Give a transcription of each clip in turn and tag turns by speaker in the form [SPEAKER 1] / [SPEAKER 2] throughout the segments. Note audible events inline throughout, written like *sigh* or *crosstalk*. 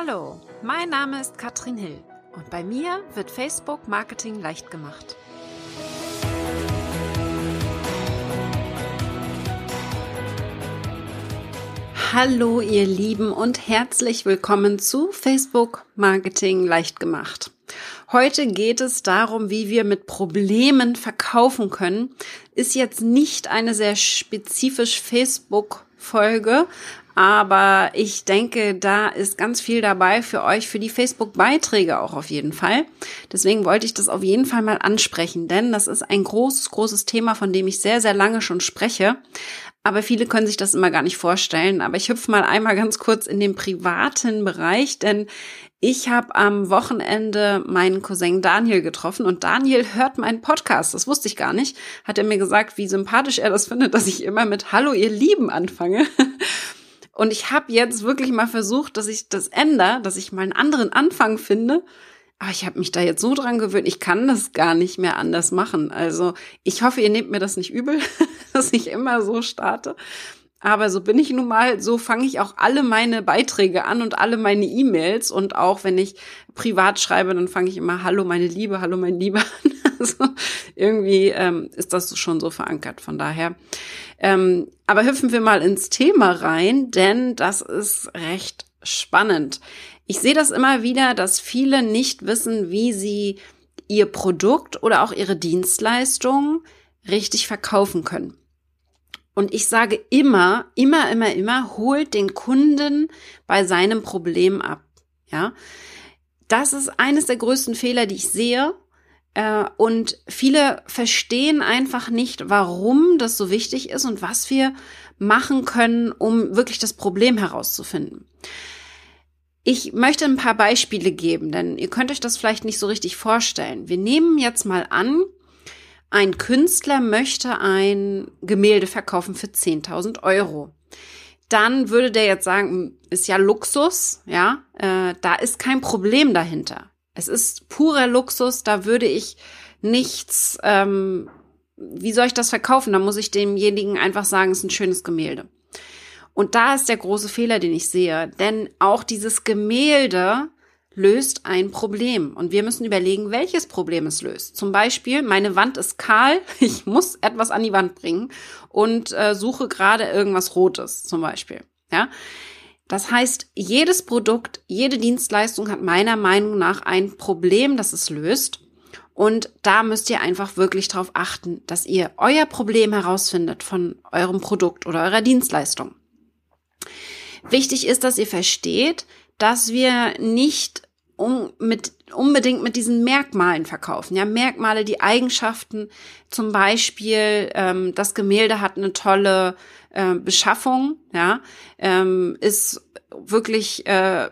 [SPEAKER 1] Hallo, mein Name ist Katrin Hill und bei mir wird Facebook Marketing leicht gemacht. Hallo ihr Lieben und herzlich willkommen zu Facebook Marketing leicht gemacht. Heute geht es darum, wie wir mit Problemen verkaufen können. Ist jetzt nicht eine sehr spezifisch Facebook Folge, aber ich denke, da ist ganz viel dabei für euch, für die Facebook-Beiträge auch auf jeden Fall. Deswegen wollte ich das auf jeden Fall mal ansprechen, denn das ist ein großes, großes Thema, von dem ich sehr, sehr lange schon spreche. Aber viele können sich das immer gar nicht vorstellen. Aber ich hüpfe mal einmal ganz kurz in den privaten Bereich, denn ich habe am Wochenende meinen Cousin Daniel getroffen und Daniel hört meinen Podcast. Das wusste ich gar nicht. Hat er mir gesagt, wie sympathisch er das findet, dass ich immer mit Hallo ihr Lieben anfange. *laughs* Und ich habe jetzt wirklich mal versucht, dass ich das ändere, dass ich mal einen anderen Anfang finde. Aber ich habe mich da jetzt so dran gewöhnt, ich kann das gar nicht mehr anders machen. Also ich hoffe, ihr nehmt mir das nicht übel, *laughs* dass ich immer so starte. Aber so bin ich nun mal, so fange ich auch alle meine Beiträge an und alle meine E-Mails. Und auch wenn ich privat schreibe, dann fange ich immer Hallo meine Liebe, Hallo mein Lieber an. *laughs* Also irgendwie ähm, ist das schon so verankert. Von daher. Ähm, aber hüpfen wir mal ins Thema rein, denn das ist recht spannend. Ich sehe das immer wieder, dass viele nicht wissen, wie sie ihr Produkt oder auch ihre Dienstleistung richtig verkaufen können. Und ich sage immer, immer, immer, immer, holt den Kunden bei seinem Problem ab. Ja, das ist eines der größten Fehler, die ich sehe. Äh, und viele verstehen einfach nicht, warum das so wichtig ist und was wir machen können, um wirklich das Problem herauszufinden. Ich möchte ein paar Beispiele geben, denn ihr könnt euch das vielleicht nicht so richtig vorstellen. Wir nehmen jetzt mal an, ein Künstler möchte ein Gemälde verkaufen für 10.000 Euro. Dann würde der jetzt sagen, ist ja Luxus, ja, äh, da ist kein Problem dahinter. Es ist purer Luxus, da würde ich nichts, ähm, wie soll ich das verkaufen? Da muss ich demjenigen einfach sagen, es ist ein schönes Gemälde. Und da ist der große Fehler, den ich sehe, denn auch dieses Gemälde löst ein Problem. Und wir müssen überlegen, welches Problem es löst. Zum Beispiel, meine Wand ist kahl, *laughs* ich muss etwas an die Wand bringen und äh, suche gerade irgendwas Rotes, zum Beispiel. Ja, das heißt, jedes Produkt, jede Dienstleistung hat meiner Meinung nach ein Problem, das es löst. Und da müsst ihr einfach wirklich darauf achten, dass ihr euer Problem herausfindet von eurem Produkt oder eurer Dienstleistung. Wichtig ist, dass ihr versteht, dass wir nicht um, mit, unbedingt mit diesen Merkmalen verkaufen. Ja, Merkmale, die Eigenschaften, zum Beispiel, ähm, das Gemälde hat eine tolle äh, Beschaffung, ja, ähm, ist wirklich äh,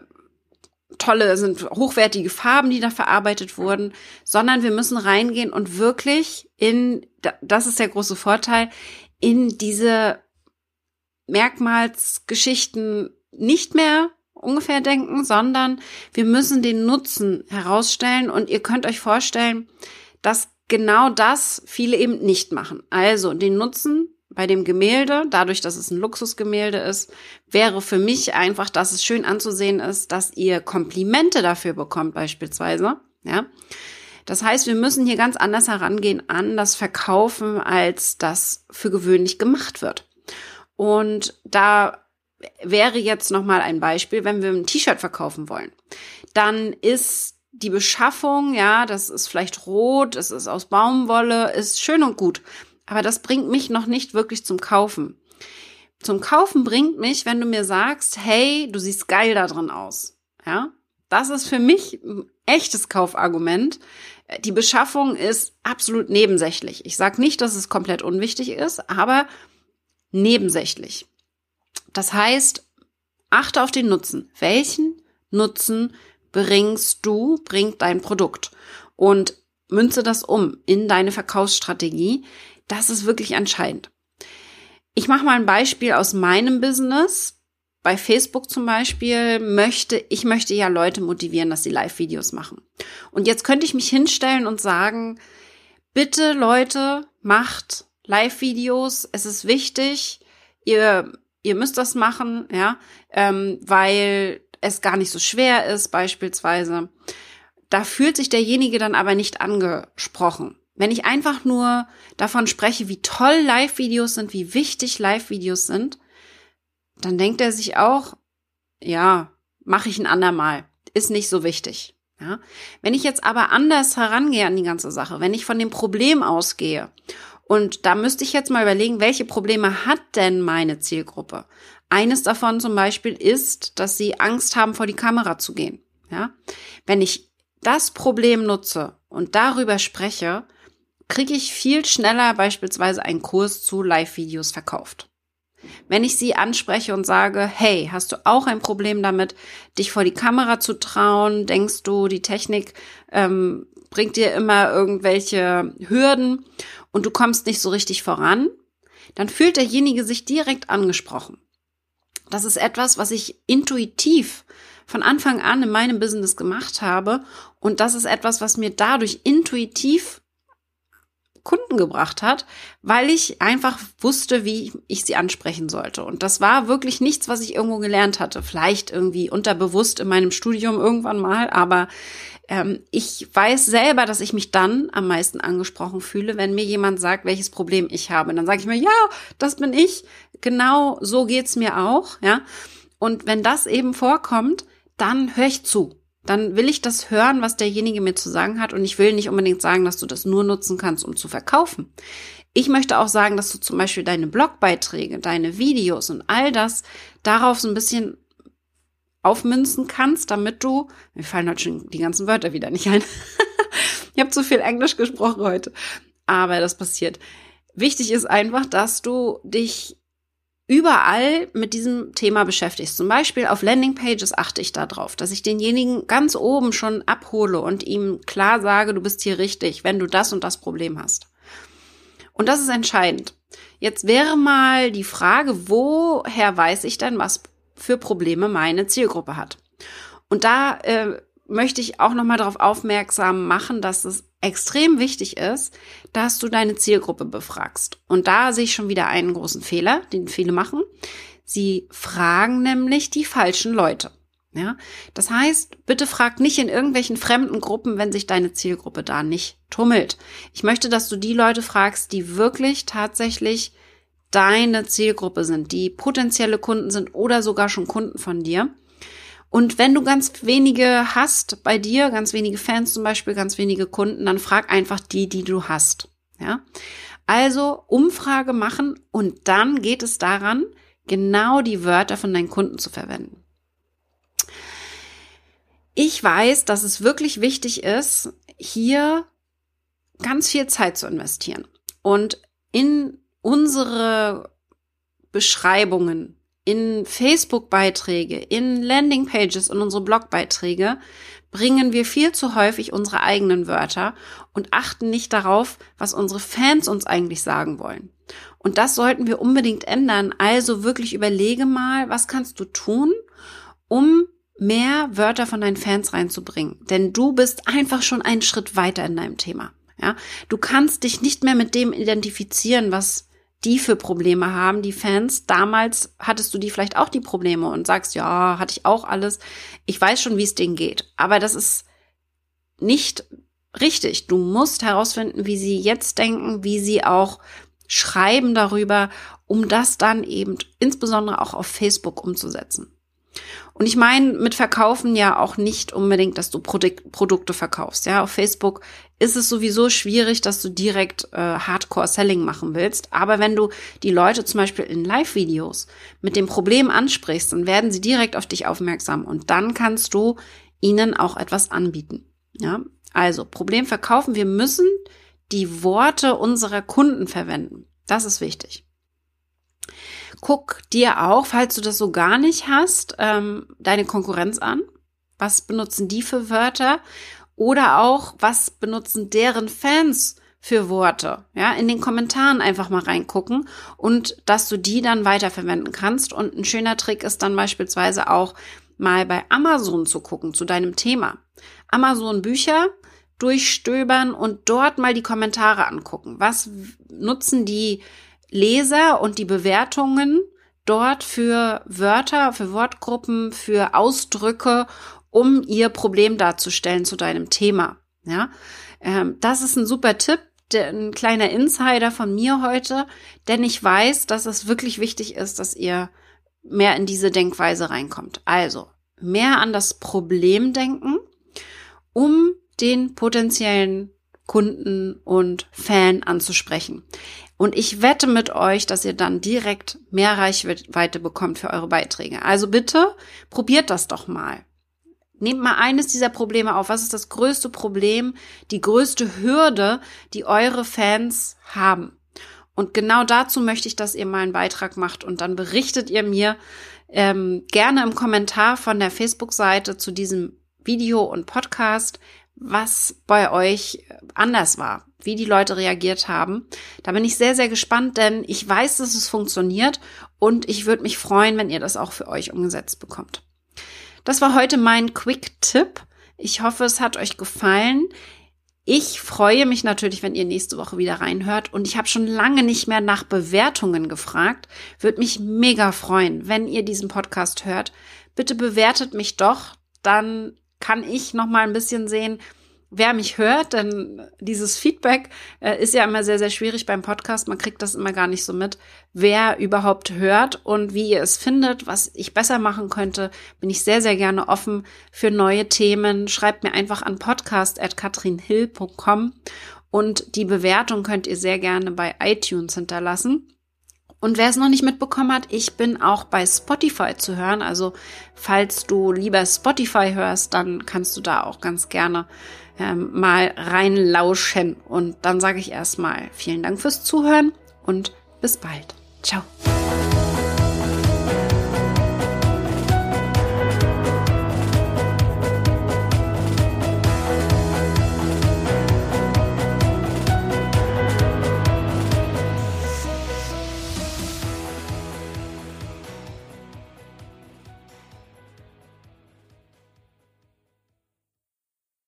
[SPEAKER 1] tolle, sind hochwertige Farben, die da verarbeitet wurden, sondern wir müssen reingehen und wirklich in, das ist der große Vorteil, in diese Merkmalsgeschichten nicht mehr ungefähr denken, sondern wir müssen den Nutzen herausstellen und ihr könnt euch vorstellen, dass genau das viele eben nicht machen. Also den Nutzen bei dem Gemälde, dadurch, dass es ein Luxusgemälde ist, wäre für mich einfach, dass es schön anzusehen ist, dass ihr Komplimente dafür bekommt beispielsweise, ja. Das heißt, wir müssen hier ganz anders herangehen an das Verkaufen, als das für gewöhnlich gemacht wird. Und da wäre jetzt noch mal ein Beispiel, wenn wir ein T-Shirt verkaufen wollen, dann ist die Beschaffung, ja, das ist vielleicht rot, es ist aus Baumwolle, ist schön und gut, aber das bringt mich noch nicht wirklich zum Kaufen. Zum Kaufen bringt mich, wenn du mir sagst, hey, du siehst geil da drin aus, ja? Das ist für mich ein echtes Kaufargument. Die Beschaffung ist absolut nebensächlich. Ich sage nicht, dass es komplett unwichtig ist, aber nebensächlich. Das heißt, achte auf den Nutzen. Welchen Nutzen bringst du, bringt dein Produkt? Und münze das um in deine Verkaufsstrategie. Das ist wirklich entscheidend. Ich mache mal ein Beispiel aus meinem Business. Bei Facebook zum Beispiel möchte, ich möchte ja Leute motivieren, dass sie Live-Videos machen. Und jetzt könnte ich mich hinstellen und sagen, bitte Leute, macht Live-Videos. Es ist wichtig. Ihr ihr müsst das machen, ja, ähm, weil es gar nicht so schwer ist, beispielsweise. Da fühlt sich derjenige dann aber nicht angesprochen. Wenn ich einfach nur davon spreche, wie toll Live-Videos sind, wie wichtig Live-Videos sind, dann denkt er sich auch, ja, mache ich ein andermal, ist nicht so wichtig. Ja? Wenn ich jetzt aber anders herangehe an die ganze Sache, wenn ich von dem Problem ausgehe und da müsste ich jetzt mal überlegen, welche Probleme hat denn meine Zielgruppe? Eines davon zum Beispiel ist, dass sie Angst haben, vor die Kamera zu gehen. Ja? Wenn ich das Problem nutze und darüber spreche, kriege ich viel schneller beispielsweise einen Kurs zu Live-Videos verkauft. Wenn ich sie anspreche und sage, hey, hast du auch ein Problem damit, dich vor die Kamera zu trauen? Denkst du, die Technik ähm, bringt dir immer irgendwelche Hürden und du kommst nicht so richtig voran? Dann fühlt derjenige sich direkt angesprochen. Das ist etwas, was ich intuitiv von Anfang an in meinem Business gemacht habe. Und das ist etwas, was mir dadurch intuitiv Kunden gebracht hat, weil ich einfach wusste, wie ich sie ansprechen sollte. Und das war wirklich nichts, was ich irgendwo gelernt hatte. Vielleicht irgendwie unterbewusst in meinem Studium irgendwann mal, aber ähm, ich weiß selber, dass ich mich dann am meisten angesprochen fühle, wenn mir jemand sagt, welches Problem ich habe. Dann sage ich mir, ja, das bin ich. Genau so geht's mir auch, ja. Und wenn das eben vorkommt, dann höre ich zu dann will ich das hören, was derjenige mir zu sagen hat. Und ich will nicht unbedingt sagen, dass du das nur nutzen kannst, um zu verkaufen. Ich möchte auch sagen, dass du zum Beispiel deine Blogbeiträge, deine Videos und all das darauf so ein bisschen aufmünzen kannst, damit du, mir fallen heute schon die ganzen Wörter wieder nicht ein. *laughs* ich habe zu viel Englisch gesprochen heute, aber das passiert. Wichtig ist einfach, dass du dich überall mit diesem Thema beschäftigst. Zum Beispiel auf Landingpages achte ich darauf, dass ich denjenigen ganz oben schon abhole und ihm klar sage, du bist hier richtig, wenn du das und das Problem hast. Und das ist entscheidend. Jetzt wäre mal die Frage, woher weiß ich denn, was für Probleme meine Zielgruppe hat? Und da äh, möchte ich auch nochmal darauf aufmerksam machen, dass es extrem wichtig ist, dass du deine Zielgruppe befragst. Und da sehe ich schon wieder einen großen Fehler, den viele machen. Sie fragen nämlich die falschen Leute. Ja, das heißt, bitte frag nicht in irgendwelchen fremden Gruppen, wenn sich deine Zielgruppe da nicht tummelt. Ich möchte, dass du die Leute fragst, die wirklich tatsächlich deine Zielgruppe sind, die potenzielle Kunden sind oder sogar schon Kunden von dir und wenn du ganz wenige hast bei dir, ganz wenige Fans zum Beispiel, ganz wenige Kunden, dann frag einfach die, die du hast. Ja. Also Umfrage machen und dann geht es daran, genau die Wörter von deinen Kunden zu verwenden. Ich weiß, dass es wirklich wichtig ist, hier ganz viel Zeit zu investieren und in unsere Beschreibungen in Facebook-Beiträge, in Landing-Pages und unsere Blog-Beiträge bringen wir viel zu häufig unsere eigenen Wörter und achten nicht darauf, was unsere Fans uns eigentlich sagen wollen. Und das sollten wir unbedingt ändern. Also wirklich überlege mal, was kannst du tun, um mehr Wörter von deinen Fans reinzubringen. Denn du bist einfach schon einen Schritt weiter in deinem Thema. Ja, du kannst dich nicht mehr mit dem identifizieren, was die für Probleme haben, die Fans. Damals hattest du die vielleicht auch die Probleme und sagst, ja, hatte ich auch alles. Ich weiß schon, wie es denen geht. Aber das ist nicht richtig. Du musst herausfinden, wie sie jetzt denken, wie sie auch schreiben darüber, um das dann eben insbesondere auch auf Facebook umzusetzen. Und ich meine mit Verkaufen ja auch nicht unbedingt, dass du Produk Produkte verkaufst. Ja, auf Facebook ist es sowieso schwierig, dass du direkt äh, Hardcore-Selling machen willst. Aber wenn du die Leute zum Beispiel in Live-Videos mit dem Problem ansprichst, dann werden sie direkt auf dich aufmerksam und dann kannst du ihnen auch etwas anbieten. Ja, also Problem verkaufen. Wir müssen die Worte unserer Kunden verwenden. Das ist wichtig. Guck dir auch, falls du das so gar nicht hast, ähm, deine Konkurrenz an. Was benutzen die für Wörter? Oder auch, was benutzen deren Fans für Worte? Ja, in den Kommentaren einfach mal reingucken und dass du die dann weiterverwenden kannst. Und ein schöner Trick ist dann beispielsweise auch mal bei Amazon zu gucken zu deinem Thema. Amazon Bücher durchstöbern und dort mal die Kommentare angucken. Was nutzen die Leser und die Bewertungen dort für Wörter, für Wortgruppen, für Ausdrücke, um ihr Problem darzustellen zu deinem Thema. Ja, ähm, das ist ein super Tipp, ein kleiner Insider von mir heute, denn ich weiß, dass es wirklich wichtig ist, dass ihr mehr in diese Denkweise reinkommt. Also mehr an das Problem denken, um den potenziellen Kunden und Fan anzusprechen. Und ich wette mit euch, dass ihr dann direkt mehr Reichweite bekommt für eure Beiträge. Also bitte probiert das doch mal. Nehmt mal eines dieser Probleme auf. Was ist das größte Problem, die größte Hürde, die eure Fans haben? Und genau dazu möchte ich, dass ihr mal einen Beitrag macht und dann berichtet ihr mir ähm, gerne im Kommentar von der Facebook-Seite zu diesem Video und Podcast, was bei euch anders war, wie die Leute reagiert haben. Da bin ich sehr, sehr gespannt, denn ich weiß, dass es funktioniert und ich würde mich freuen, wenn ihr das auch für euch umgesetzt bekommt. Das war heute mein Quick-Tipp. Ich hoffe, es hat euch gefallen. Ich freue mich natürlich, wenn ihr nächste Woche wieder reinhört und ich habe schon lange nicht mehr nach Bewertungen gefragt. Würde mich mega freuen, wenn ihr diesen Podcast hört. Bitte bewertet mich doch, dann kann ich noch mal ein bisschen sehen, wer mich hört, denn dieses Feedback äh, ist ja immer sehr, sehr schwierig beim Podcast. Man kriegt das immer gar nicht so mit, wer überhaupt hört und wie ihr es findet, was ich besser machen könnte. Bin ich sehr, sehr gerne offen für neue Themen. Schreibt mir einfach an podcast.katrinhill.com und die Bewertung könnt ihr sehr gerne bei iTunes hinterlassen. Und wer es noch nicht mitbekommen hat, ich bin auch bei Spotify zu hören. Also falls du lieber Spotify hörst, dann kannst du da auch ganz gerne ähm, mal reinlauschen. Und dann sage ich erstmal vielen Dank fürs Zuhören und bis bald. Ciao.